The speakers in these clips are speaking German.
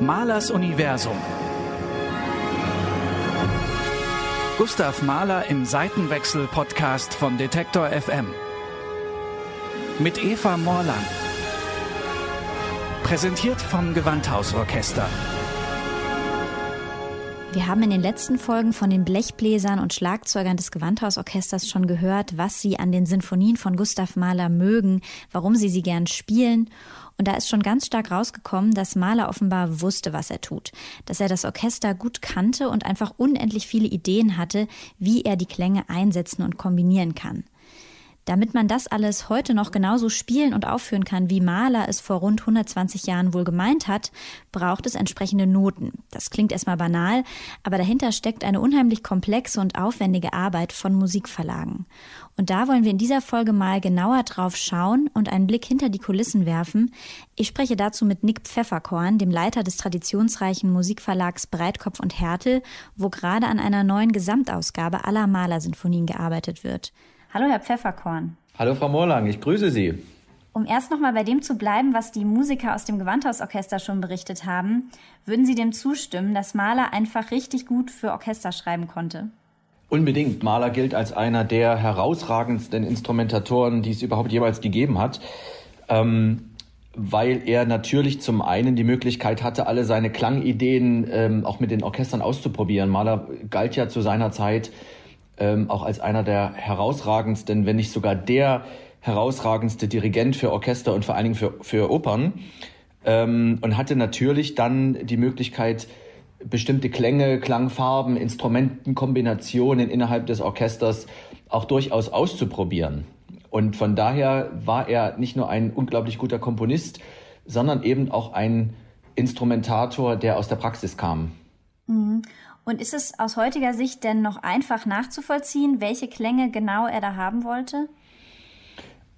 Mahlers Universum. Gustav Mahler im Seitenwechsel-Podcast von Detektor FM. Mit Eva Morland. Präsentiert vom Gewandhausorchester. Wir haben in den letzten Folgen von den Blechbläsern und Schlagzeugern des Gewandhausorchesters schon gehört, was sie an den Sinfonien von Gustav Mahler mögen, warum sie sie gern spielen. Und da ist schon ganz stark rausgekommen, dass Mahler offenbar wusste, was er tut, dass er das Orchester gut kannte und einfach unendlich viele Ideen hatte, wie er die Klänge einsetzen und kombinieren kann. Damit man das alles heute noch genauso spielen und aufführen kann, wie Mahler es vor rund 120 Jahren wohl gemeint hat, braucht es entsprechende Noten. Das klingt erstmal banal, aber dahinter steckt eine unheimlich komplexe und aufwendige Arbeit von Musikverlagen. Und da wollen wir in dieser Folge mal genauer drauf schauen und einen Blick hinter die Kulissen werfen. Ich spreche dazu mit Nick Pfefferkorn, dem Leiter des traditionsreichen Musikverlags Breitkopf und Härtel, wo gerade an einer neuen Gesamtausgabe aller Mahler-Sinfonien gearbeitet wird. Hallo, Herr Pfefferkorn. Hallo, Frau Morlang, ich grüße Sie. Um erst nochmal bei dem zu bleiben, was die Musiker aus dem Gewandhausorchester schon berichtet haben, würden Sie dem zustimmen, dass Mahler einfach richtig gut für Orchester schreiben konnte? Unbedingt. Mahler gilt als einer der herausragendsten Instrumentatoren, die es überhaupt jemals gegeben hat. Ähm, weil er natürlich zum einen die Möglichkeit hatte, alle seine Klangideen ähm, auch mit den Orchestern auszuprobieren. Mahler galt ja zu seiner Zeit ähm, auch als einer der herausragendsten, wenn nicht sogar der herausragendste Dirigent für Orchester und vor allen Dingen für, für Opern. Ähm, und hatte natürlich dann die Möglichkeit, bestimmte Klänge, Klangfarben, Instrumentenkombinationen innerhalb des Orchesters auch durchaus auszuprobieren. Und von daher war er nicht nur ein unglaublich guter Komponist, sondern eben auch ein Instrumentator, der aus der Praxis kam. Mhm. Und ist es aus heutiger Sicht denn noch einfach nachzuvollziehen, welche Klänge genau er da haben wollte?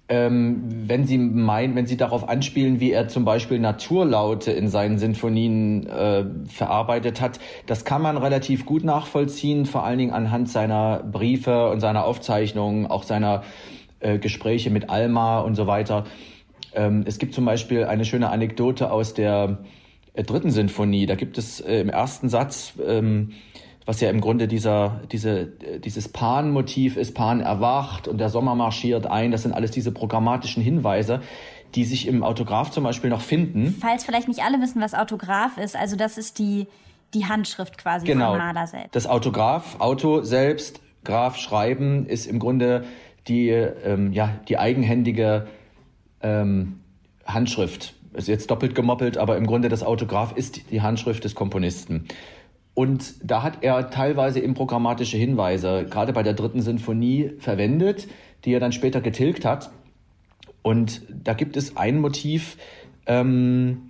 Ähm, wenn Sie meinen, wenn Sie darauf anspielen, wie er zum Beispiel Naturlaute in seinen Sinfonien äh, verarbeitet hat, das kann man relativ gut nachvollziehen, vor allen Dingen anhand seiner Briefe und seiner Aufzeichnungen, auch seiner äh, Gespräche mit Alma und so weiter. Ähm, es gibt zum Beispiel eine schöne Anekdote aus der dritten Sinfonie. Da gibt es äh, im ersten Satz, ähm, was ja im Grunde dieser, diese, äh, dieses Pan-Motiv ist, Pan erwacht und der Sommer marschiert ein. Das sind alles diese programmatischen Hinweise, die sich im Autograph zum Beispiel noch finden. Falls vielleicht nicht alle wissen, was Autograph ist, also das ist die, die Handschrift quasi genau. von Mahler selbst. Das Autograph, Auto selbst, Graph schreiben, ist im Grunde die, ähm, ja, die eigenhändige ähm, Handschrift ist jetzt doppelt gemoppelt, aber im Grunde das Autograph ist die Handschrift des Komponisten. Und da hat er teilweise programmatische Hinweise, gerade bei der dritten Sinfonie, verwendet, die er dann später getilgt hat. Und da gibt es ein Motiv, ähm,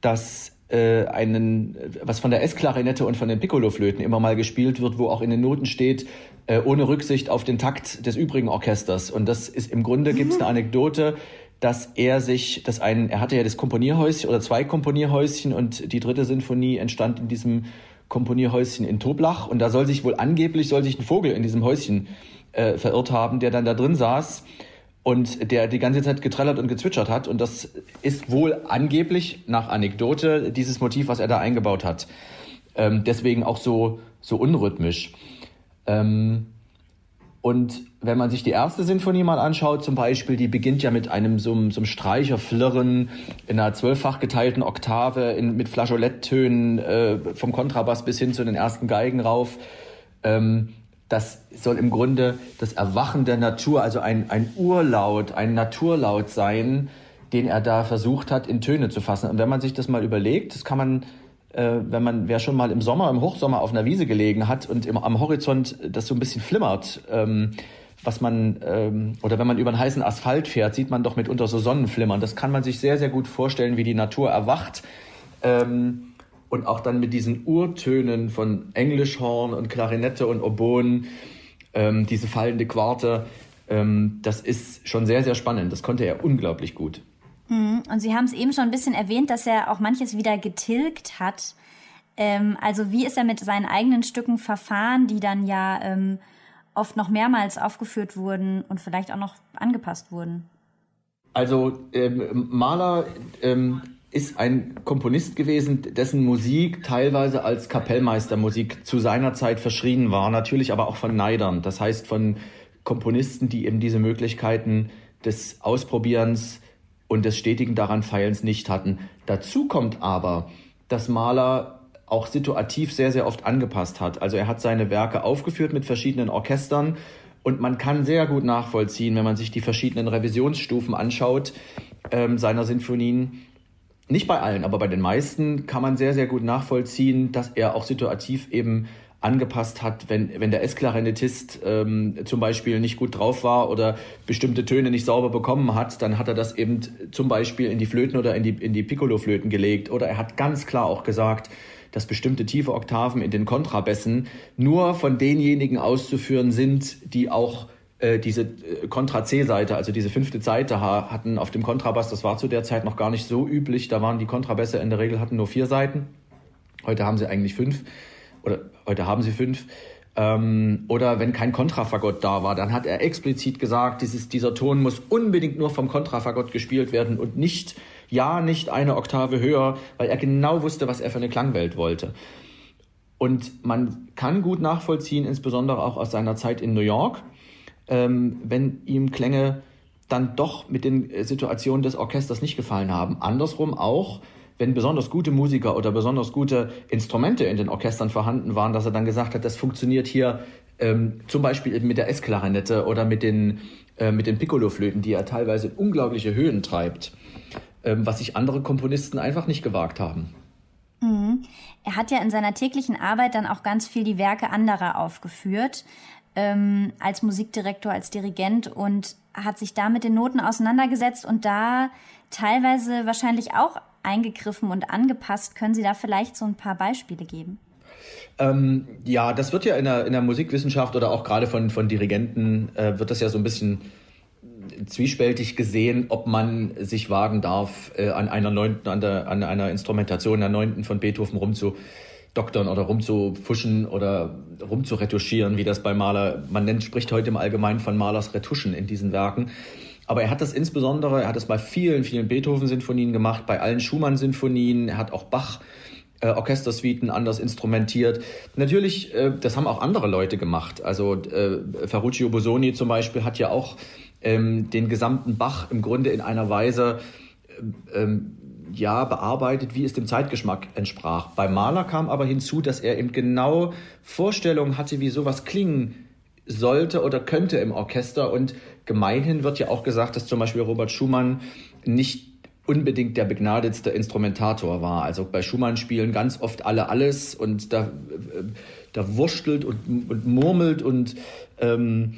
das äh, einen, was von der S-Klarinette und von den Piccolo-Flöten immer mal gespielt wird, wo auch in den Noten steht, äh, ohne Rücksicht auf den Takt des übrigen Orchesters. Und das ist im Grunde, gibt es eine Anekdote, dass er sich, dass ein, er hatte ja das Komponierhäuschen oder zwei Komponierhäuschen und die dritte Sinfonie entstand in diesem Komponierhäuschen in Toblach und da soll sich wohl angeblich, soll sich ein Vogel in diesem Häuschen äh, verirrt haben, der dann da drin saß und der die ganze Zeit getrellert und gezwitschert hat und das ist wohl angeblich nach Anekdote dieses Motiv, was er da eingebaut hat. Ähm, deswegen auch so, so unrhythmisch. Ähm, und wenn man sich die erste Sinfonie mal anschaut, zum Beispiel, die beginnt ja mit einem so, so einem Streicherflirren in einer zwölffach geteilten Oktave in, mit Flageoletttönen äh, vom Kontrabass bis hin zu den ersten Geigen rauf. Ähm, das soll im Grunde das Erwachen der Natur, also ein, ein Urlaut, ein Naturlaut sein, den er da versucht hat, in Töne zu fassen. Und wenn man sich das mal überlegt, das kann man wenn man, wer schon mal im Sommer, im Hochsommer auf einer Wiese gelegen hat und im, am Horizont das so ein bisschen flimmert, ähm, was man, ähm, oder wenn man über einen heißen Asphalt fährt, sieht man doch mitunter so Sonnenflimmern. Das kann man sich sehr, sehr gut vorstellen, wie die Natur erwacht. Ähm, und auch dann mit diesen Urtönen von Englischhorn und Klarinette und Oboen, ähm, diese fallende Quarte, ähm, das ist schon sehr, sehr spannend. Das konnte er unglaublich gut. Mhm. Und Sie haben es eben schon ein bisschen erwähnt, dass er auch manches wieder getilgt hat. Ähm, also wie ist er mit seinen eigenen Stücken verfahren, die dann ja ähm, oft noch mehrmals aufgeführt wurden und vielleicht auch noch angepasst wurden? Also ähm, Mahler ähm, ist ein Komponist gewesen, dessen Musik teilweise als Kapellmeistermusik zu seiner Zeit verschrien war, natürlich aber auch von Neidern, das heißt von Komponisten, die eben diese Möglichkeiten des Ausprobierens und des stetigen daran Feilens nicht hatten. Dazu kommt aber, dass Mahler auch situativ sehr, sehr oft angepasst hat. Also er hat seine Werke aufgeführt mit verschiedenen Orchestern und man kann sehr gut nachvollziehen, wenn man sich die verschiedenen Revisionsstufen anschaut ähm, seiner Sinfonien, nicht bei allen, aber bei den meisten kann man sehr, sehr gut nachvollziehen, dass er auch situativ eben angepasst hat, wenn, wenn der S-Klarinettist ähm, zum Beispiel nicht gut drauf war oder bestimmte Töne nicht sauber bekommen hat, dann hat er das eben zum Beispiel in die Flöten oder in die, in die Piccolo-Flöten gelegt. Oder er hat ganz klar auch gesagt, dass bestimmte tiefe Oktaven in den Kontrabässen nur von denjenigen auszuführen sind, die auch äh, diese äh, Kontra-C-Seite, also diese fünfte Seite hatten auf dem Kontrabass. Das war zu der Zeit noch gar nicht so üblich. Da waren die Kontrabässe in der Regel hatten nur vier Seiten. Heute haben sie eigentlich fünf oder heute haben sie fünf. Ähm, oder wenn kein Kontrafagott da war, dann hat er explizit gesagt, dieses, dieser Ton muss unbedingt nur vom Kontrafagott gespielt werden und nicht, ja, nicht eine Oktave höher, weil er genau wusste, was er für eine Klangwelt wollte. Und man kann gut nachvollziehen, insbesondere auch aus seiner Zeit in New York, ähm, wenn ihm Klänge dann doch mit den äh, Situationen des Orchesters nicht gefallen haben. Andersrum auch, wenn besonders gute Musiker oder besonders gute Instrumente in den Orchestern vorhanden waren, dass er dann gesagt hat, das funktioniert hier ähm, zum Beispiel mit der S-Klarinette oder mit den, äh, den Piccolo-Flöten, die er teilweise in unglaubliche Höhen treibt, ähm, was sich andere Komponisten einfach nicht gewagt haben. Mhm. Er hat ja in seiner täglichen Arbeit dann auch ganz viel die Werke anderer aufgeführt ähm, als Musikdirektor, als Dirigent und hat sich da mit den Noten auseinandergesetzt und da teilweise wahrscheinlich auch eingegriffen und angepasst. Können Sie da vielleicht so ein paar Beispiele geben? Ähm, ja, das wird ja in der, in der Musikwissenschaft oder auch gerade von, von Dirigenten äh, wird das ja so ein bisschen zwiespältig gesehen, ob man sich wagen darf, äh, an einer neunten, an, der, an einer Instrumentation der neunten von Beethoven rumzu doktern oder rumzufuschen oder rumzuretuschieren, wie das bei Maler, man nennt, spricht heute im Allgemeinen von Malers Retuschen in diesen Werken. Aber er hat das insbesondere, er hat es bei vielen, vielen Beethoven-Sinfonien gemacht, bei allen Schumann-Sinfonien, er hat auch Bach äh, Orchestersuiten anders instrumentiert. Natürlich, äh, das haben auch andere Leute gemacht. Also äh, Ferruccio Bosoni zum Beispiel hat ja auch ähm, den gesamten Bach im Grunde in einer Weise äh, ähm, ja bearbeitet, wie es dem Zeitgeschmack entsprach. Beim Maler kam aber hinzu, dass er eben genau Vorstellungen hatte, wie sowas klingen sollte oder könnte im Orchester. Und gemeinhin wird ja auch gesagt, dass zum Beispiel Robert Schumann nicht unbedingt der begnadetste Instrumentator war. Also bei Schumann spielen ganz oft alle alles und da, da wurschtelt und, und murmelt und ähm,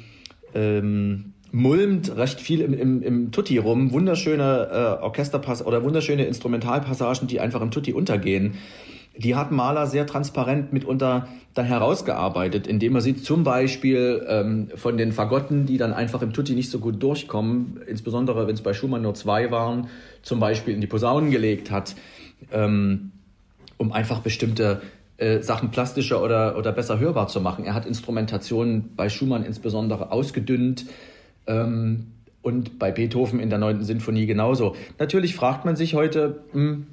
ähm, mulmt recht viel im, im, im Tutti rum. Wunderschöne äh, Orchesterpass oder wunderschöne Instrumentalpassagen, die einfach im Tutti untergehen. Die hat Mahler sehr transparent mitunter dann herausgearbeitet, indem er sie zum Beispiel ähm, von den Fagotten, die dann einfach im Tutti nicht so gut durchkommen, insbesondere wenn es bei Schumann nur zwei waren, zum Beispiel in die Posaunen gelegt hat, ähm, um einfach bestimmte äh, Sachen plastischer oder, oder besser hörbar zu machen. Er hat Instrumentationen bei Schumann insbesondere ausgedünnt, ähm, und bei Beethoven in der neunten Sinfonie genauso. Natürlich fragt man sich heute, hm,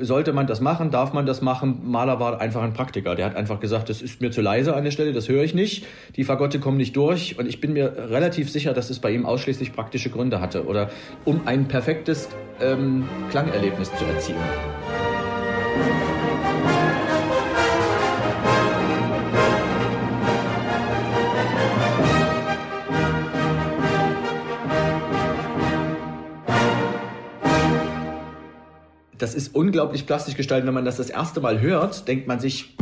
sollte man das machen? Darf man das machen? Mahler war einfach ein Praktiker. Der hat einfach gesagt, das ist mir zu leise an der Stelle, das höre ich nicht. Die Fagotte kommen nicht durch. Und ich bin mir relativ sicher, dass es bei ihm ausschließlich praktische Gründe hatte oder um ein perfektes ähm, Klangerlebnis zu erzielen. Das ist unglaublich plastisch gestaltet. Wenn man das das erste Mal hört, denkt man sich,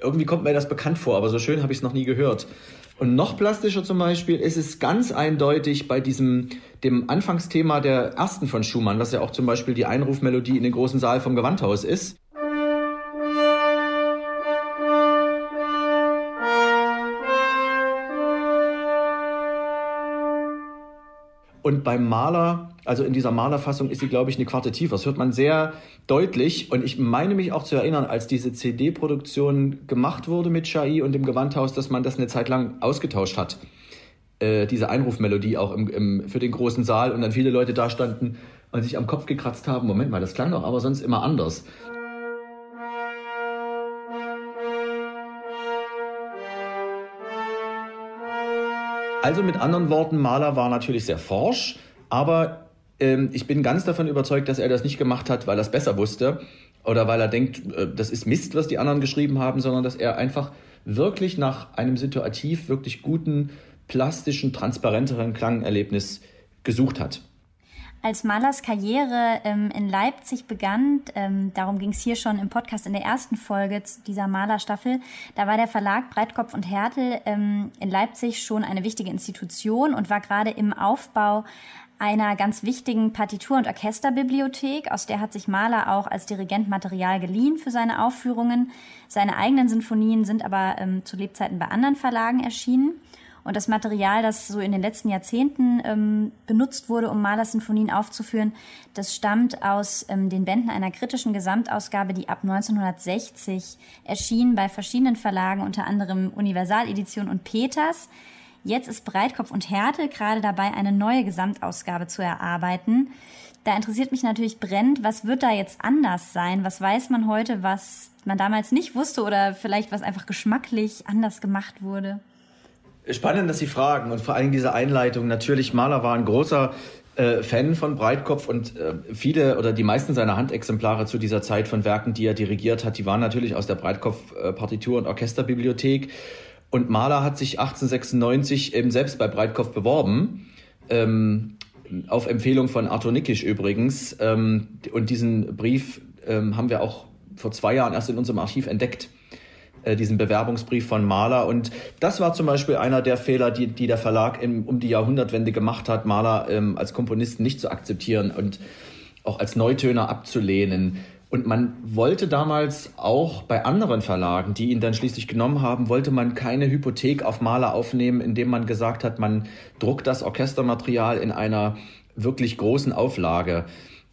irgendwie kommt mir das bekannt vor, aber so schön habe ich es noch nie gehört. Und noch plastischer zum Beispiel ist es ganz eindeutig bei diesem, dem Anfangsthema der ersten von Schumann, was ja auch zum Beispiel die Einrufmelodie in den großen Saal vom Gewandhaus ist. Und beim Maler, also in dieser Malerfassung ist sie, glaube ich, eine Quarte tiefer. Das hört man sehr deutlich. Und ich meine mich auch zu erinnern, als diese CD-Produktion gemacht wurde mit Chai und dem Gewandhaus, dass man das eine Zeit lang ausgetauscht hat. Äh, diese Einrufmelodie auch im, im, für den großen Saal und dann viele Leute da standen und sich am Kopf gekratzt haben, Moment mal, das klang doch aber sonst immer anders. Also mit anderen Worten, Mahler war natürlich sehr forsch, aber ähm, ich bin ganz davon überzeugt, dass er das nicht gemacht hat, weil er es besser wusste oder weil er denkt, äh, das ist Mist, was die anderen geschrieben haben, sondern dass er einfach wirklich nach einem situativ wirklich guten, plastischen, transparenteren Klangerlebnis gesucht hat. Als Malers Karriere ähm, in Leipzig begann, ähm, darum ging es hier schon im Podcast in der ersten Folge dieser Malerstaffel, da war der Verlag Breitkopf und Härtel ähm, in Leipzig schon eine wichtige Institution und war gerade im Aufbau einer ganz wichtigen Partitur- und Orchesterbibliothek, aus der hat sich Mahler auch als Dirigent Material geliehen für seine Aufführungen. Seine eigenen Sinfonien sind aber ähm, zu Lebzeiten bei anderen Verlagen erschienen. Und das Material, das so in den letzten Jahrzehnten ähm, benutzt wurde, um Mahlers Sinfonien aufzuführen, das stammt aus ähm, den Bänden einer kritischen Gesamtausgabe, die ab 1960 erschien bei verschiedenen Verlagen, unter anderem Universaledition und Peters. Jetzt ist Breitkopf und Härte gerade dabei, eine neue Gesamtausgabe zu erarbeiten. Da interessiert mich natürlich brennend, was wird da jetzt anders sein? Was weiß man heute, was man damals nicht wusste oder vielleicht was einfach geschmacklich anders gemacht wurde? Spannend, dass Sie fragen und vor allem diese Einleitung. Natürlich, Mahler war ein großer äh, Fan von Breitkopf und äh, viele oder die meisten seiner Handexemplare zu dieser Zeit von Werken, die er dirigiert hat, die waren natürlich aus der Breitkopf-Partitur- und Orchesterbibliothek. Und Mahler hat sich 1896 eben selbst bei Breitkopf beworben, ähm, auf Empfehlung von Arthur Nickisch übrigens. Ähm, und diesen Brief ähm, haben wir auch vor zwei Jahren erst in unserem Archiv entdeckt diesen Bewerbungsbrief von Mahler. Und das war zum Beispiel einer der Fehler, die, die der Verlag im, um die Jahrhundertwende gemacht hat, Mahler ähm, als Komponisten nicht zu akzeptieren und auch als Neutöner abzulehnen. Und man wollte damals auch bei anderen Verlagen, die ihn dann schließlich genommen haben, wollte man keine Hypothek auf Mahler aufnehmen, indem man gesagt hat, man druckt das Orchestermaterial in einer wirklich großen Auflage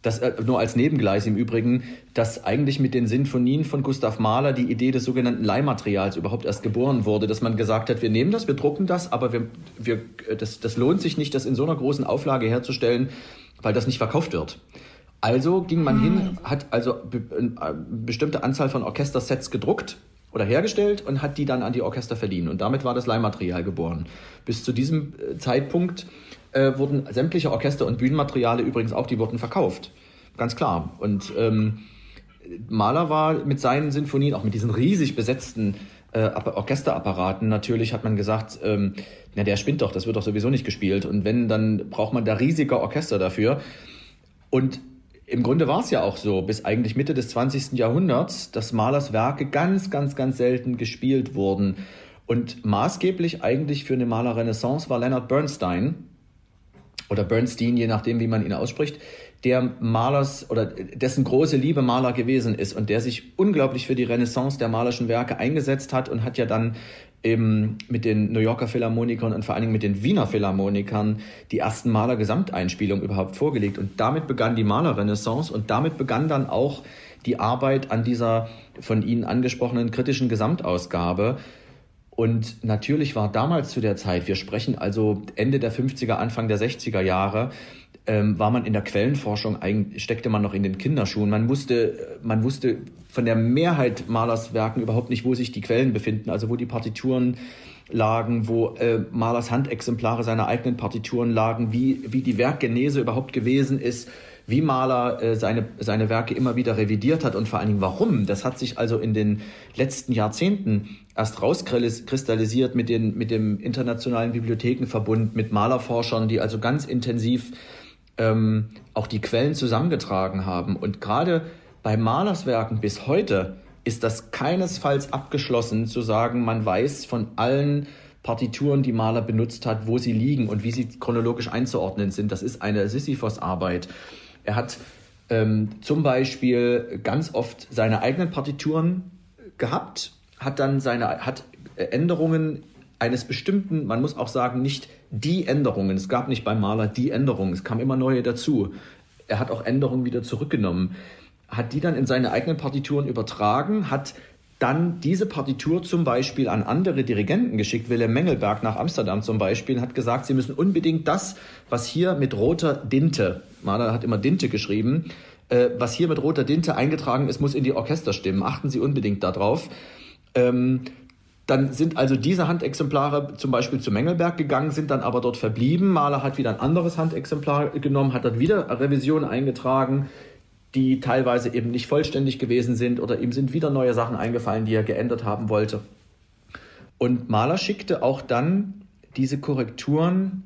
das äh, nur als Nebengleis im Übrigen, dass eigentlich mit den Sinfonien von Gustav Mahler die Idee des sogenannten Leihmaterials überhaupt erst geboren wurde, dass man gesagt hat, wir nehmen das, wir drucken das, aber wir, wir, das, das lohnt sich nicht, das in so einer großen Auflage herzustellen, weil das nicht verkauft wird. Also ging man hin, hm. hat also eine äh, bestimmte Anzahl von Orchestersets gedruckt oder hergestellt und hat die dann an die Orchester verliehen. Und damit war das Leihmaterial geboren. Bis zu diesem äh, Zeitpunkt äh, wurden sämtliche Orchester- und Bühnenmateriale übrigens auch, die wurden verkauft. Ganz klar. Und ähm, Mahler war mit seinen Sinfonien, auch mit diesen riesig besetzten äh, Orchesterapparaten, natürlich hat man gesagt, ähm, na der spinnt doch, das wird doch sowieso nicht gespielt. Und wenn, dann braucht man da riesige Orchester dafür. Und im Grunde war es ja auch so, bis eigentlich Mitte des 20. Jahrhunderts, dass Mahlers Werke ganz, ganz, ganz selten gespielt wurden. Und maßgeblich eigentlich für eine Malerrenaissance war Leonard Bernstein, oder Bernstein, je nachdem, wie man ihn ausspricht, der Malers oder dessen große Liebe Maler gewesen ist und der sich unglaublich für die Renaissance der malerischen Werke eingesetzt hat und hat ja dann eben mit den New Yorker Philharmonikern und vor allen Dingen mit den Wiener Philharmonikern die ersten Maler-Gesamteinspielungen überhaupt vorgelegt. Und damit begann die Malerrenaissance und damit begann dann auch die Arbeit an dieser von Ihnen angesprochenen kritischen Gesamtausgabe, und natürlich war damals zu der Zeit, wir sprechen also Ende der 50er, Anfang der 60er Jahre, ähm, war man in der Quellenforschung, steckte man noch in den Kinderschuhen. Man wusste, man wusste von der Mehrheit Malers Werken überhaupt nicht, wo sich die Quellen befinden, also wo die Partituren lagen, wo äh, Malers Handexemplare seiner eigenen Partituren lagen, wie, wie die Werkgenese überhaupt gewesen ist wie Mahler äh, seine, seine Werke immer wieder revidiert hat und vor allen Dingen warum. Das hat sich also in den letzten Jahrzehnten erst rauskristallisiert mit, den, mit dem Internationalen Bibliothekenverbund, mit Malerforschern, die also ganz intensiv ähm, auch die Quellen zusammengetragen haben. Und gerade bei Malerswerken bis heute ist das keinesfalls abgeschlossen zu sagen, man weiß von allen Partituren, die Maler benutzt hat, wo sie liegen und wie sie chronologisch einzuordnen sind. Das ist eine Sisyphos-Arbeit. Er hat ähm, zum Beispiel ganz oft seine eigenen Partituren gehabt, hat dann seine, hat Änderungen eines bestimmten, man muss auch sagen, nicht die Änderungen. Es gab nicht beim Maler die Änderungen, es kam immer neue dazu. Er hat auch Änderungen wieder zurückgenommen, hat die dann in seine eigenen Partituren übertragen, hat dann diese Partitur zum Beispiel an andere Dirigenten geschickt, Willem Mengelberg nach Amsterdam zum Beispiel, hat gesagt, sie müssen unbedingt das, was hier mit roter Dinte, Mahler hat immer Dinte geschrieben, äh, was hier mit roter Dinte eingetragen ist, muss in die Orchesterstimmen. Achten Sie unbedingt darauf. Ähm, dann sind also diese Handexemplare zum Beispiel zu Mengelberg gegangen, sind dann aber dort verblieben. Mahler hat wieder ein anderes Handexemplar genommen, hat dort wieder Revision eingetragen, die teilweise eben nicht vollständig gewesen sind oder ihm sind wieder neue Sachen eingefallen, die er geändert haben wollte. Und Mahler schickte auch dann diese Korrekturen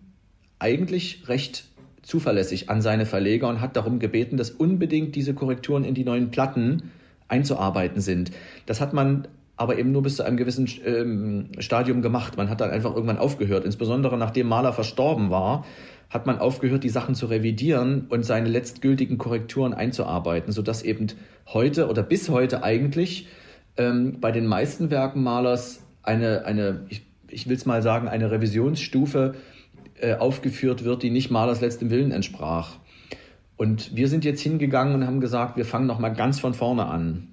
eigentlich recht zuverlässig an seine Verleger und hat darum gebeten, dass unbedingt diese Korrekturen in die neuen Platten einzuarbeiten sind. Das hat man aber eben nur bis zu einem gewissen ähm, Stadium gemacht. Man hat dann einfach irgendwann aufgehört. Insbesondere nachdem Mahler verstorben war, hat man aufgehört, die Sachen zu revidieren und seine letztgültigen Korrekturen einzuarbeiten, sodass eben heute oder bis heute eigentlich ähm, bei den meisten Werken Malers eine, eine ich, ich will es mal sagen, eine Revisionsstufe äh, aufgeführt wird, die nicht Malers letztem Willen entsprach. Und wir sind jetzt hingegangen und haben gesagt, wir fangen nochmal ganz von vorne an.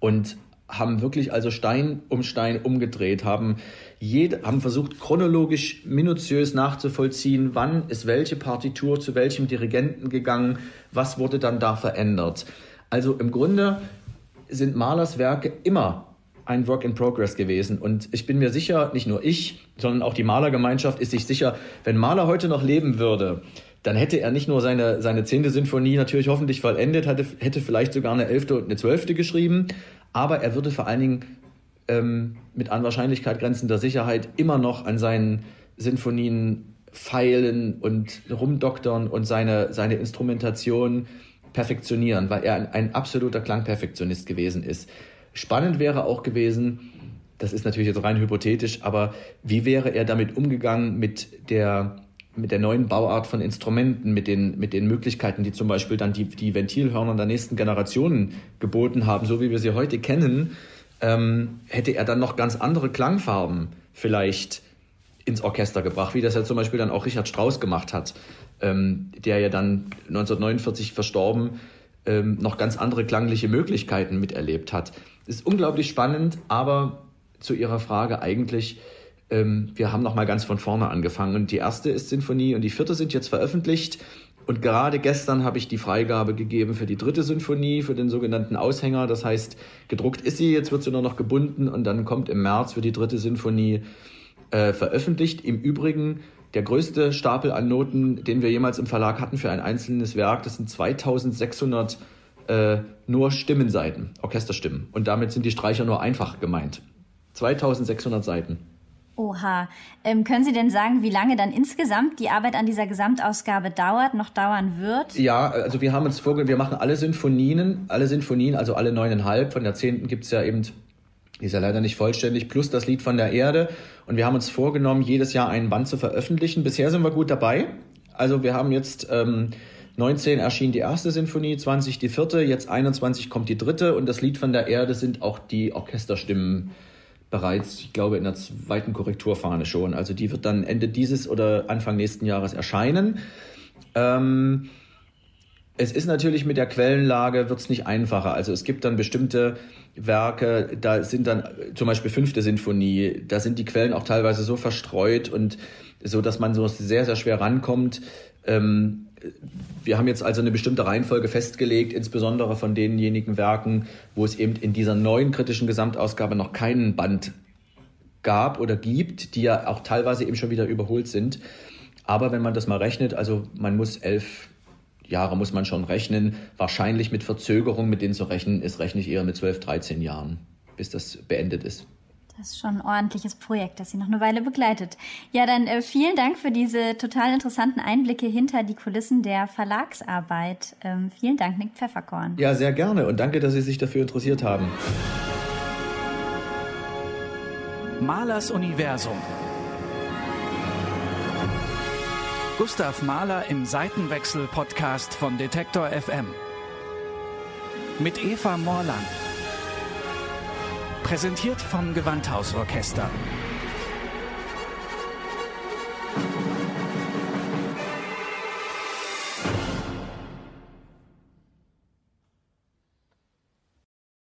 Und haben wirklich also Stein um Stein umgedreht, haben, jede, haben versucht, chronologisch minutiös nachzuvollziehen, wann ist welche Partitur zu welchem Dirigenten gegangen, was wurde dann da verändert. Also im Grunde sind Malers Werke immer ein Work in Progress gewesen. Und ich bin mir sicher, nicht nur ich, sondern auch die Malergemeinschaft ist sich sicher, wenn Maler heute noch leben würde, dann hätte er nicht nur seine, seine zehnte Sinfonie natürlich hoffentlich vollendet, hätte, hätte vielleicht sogar eine elfte und eine zwölfte geschrieben, aber er würde vor allen Dingen ähm, mit an Wahrscheinlichkeit grenzender Sicherheit immer noch an seinen Sinfonien feilen und rumdoktern und seine, seine Instrumentation perfektionieren, weil er ein, ein absoluter Klangperfektionist gewesen ist. Spannend wäre auch gewesen, das ist natürlich jetzt rein hypothetisch, aber wie wäre er damit umgegangen mit der mit der neuen Bauart von Instrumenten, mit den, mit den Möglichkeiten, die zum Beispiel dann die, die Ventilhörner der nächsten Generationen geboten haben, so wie wir sie heute kennen, ähm, hätte er dann noch ganz andere Klangfarben vielleicht ins Orchester gebracht, wie das ja zum Beispiel dann auch Richard Strauss gemacht hat, ähm, der ja dann 1949 verstorben ähm, noch ganz andere klangliche Möglichkeiten miterlebt hat. Ist unglaublich spannend, aber zu Ihrer Frage eigentlich, ähm, wir haben nochmal ganz von vorne angefangen. Und die erste ist Sinfonie und die vierte sind jetzt veröffentlicht. Und gerade gestern habe ich die Freigabe gegeben für die dritte Sinfonie, für den sogenannten Aushänger. Das heißt, gedruckt ist sie, jetzt wird sie nur noch gebunden und dann kommt im März für die dritte Sinfonie äh, veröffentlicht. Im Übrigen der größte Stapel an Noten, den wir jemals im Verlag hatten für ein einzelnes Werk, das sind 2600 äh, nur Stimmenseiten, Orchesterstimmen. Und damit sind die Streicher nur einfach gemeint. 2600 Seiten. Oha. Ähm, können Sie denn sagen, wie lange dann insgesamt die Arbeit an dieser Gesamtausgabe dauert, noch dauern wird? Ja, also wir haben uns vorgenommen, wir machen alle Sinfonien, alle Sinfonien, also alle neuneinhalb. Von der zehnten gibt's ja eben, ist ja leider nicht vollständig, plus das Lied von der Erde. Und wir haben uns vorgenommen, jedes Jahr einen Band zu veröffentlichen. Bisher sind wir gut dabei. Also wir haben jetzt ähm, 19 erschien die erste Sinfonie, 20 die vierte, jetzt 21 kommt die dritte und das Lied von der Erde sind auch die Orchesterstimmen bereits, ich glaube, in der zweiten Korrekturfahne schon. Also die wird dann Ende dieses oder Anfang nächsten Jahres erscheinen. Ähm, es ist natürlich mit der Quellenlage wird es nicht einfacher. Also es gibt dann bestimmte Werke, da sind dann zum Beispiel fünfte Sinfonie, da sind die Quellen auch teilweise so verstreut und so, dass man so sehr, sehr schwer rankommt. Ähm, wir haben jetzt also eine bestimmte Reihenfolge festgelegt, insbesondere von denjenigen Werken, wo es eben in dieser neuen kritischen Gesamtausgabe noch keinen Band gab oder gibt, die ja auch teilweise eben schon wieder überholt sind. Aber wenn man das mal rechnet, also man muss elf Jahre muss man schon rechnen, wahrscheinlich mit Verzögerung, mit denen zu rechnen ist, rechne ich eher mit 12, 13 Jahren, bis das beendet ist. Das ist schon ein ordentliches Projekt, das Sie noch eine Weile begleitet. Ja, dann äh, vielen Dank für diese total interessanten Einblicke hinter die Kulissen der Verlagsarbeit. Ähm, vielen Dank, Nick Pfefferkorn. Ja, sehr gerne und danke, dass Sie sich dafür interessiert haben. Malers Universum. Gustav Mahler im Seitenwechsel-Podcast von Detektor FM. Mit Eva Morland. Präsentiert vom Gewandhausorchester.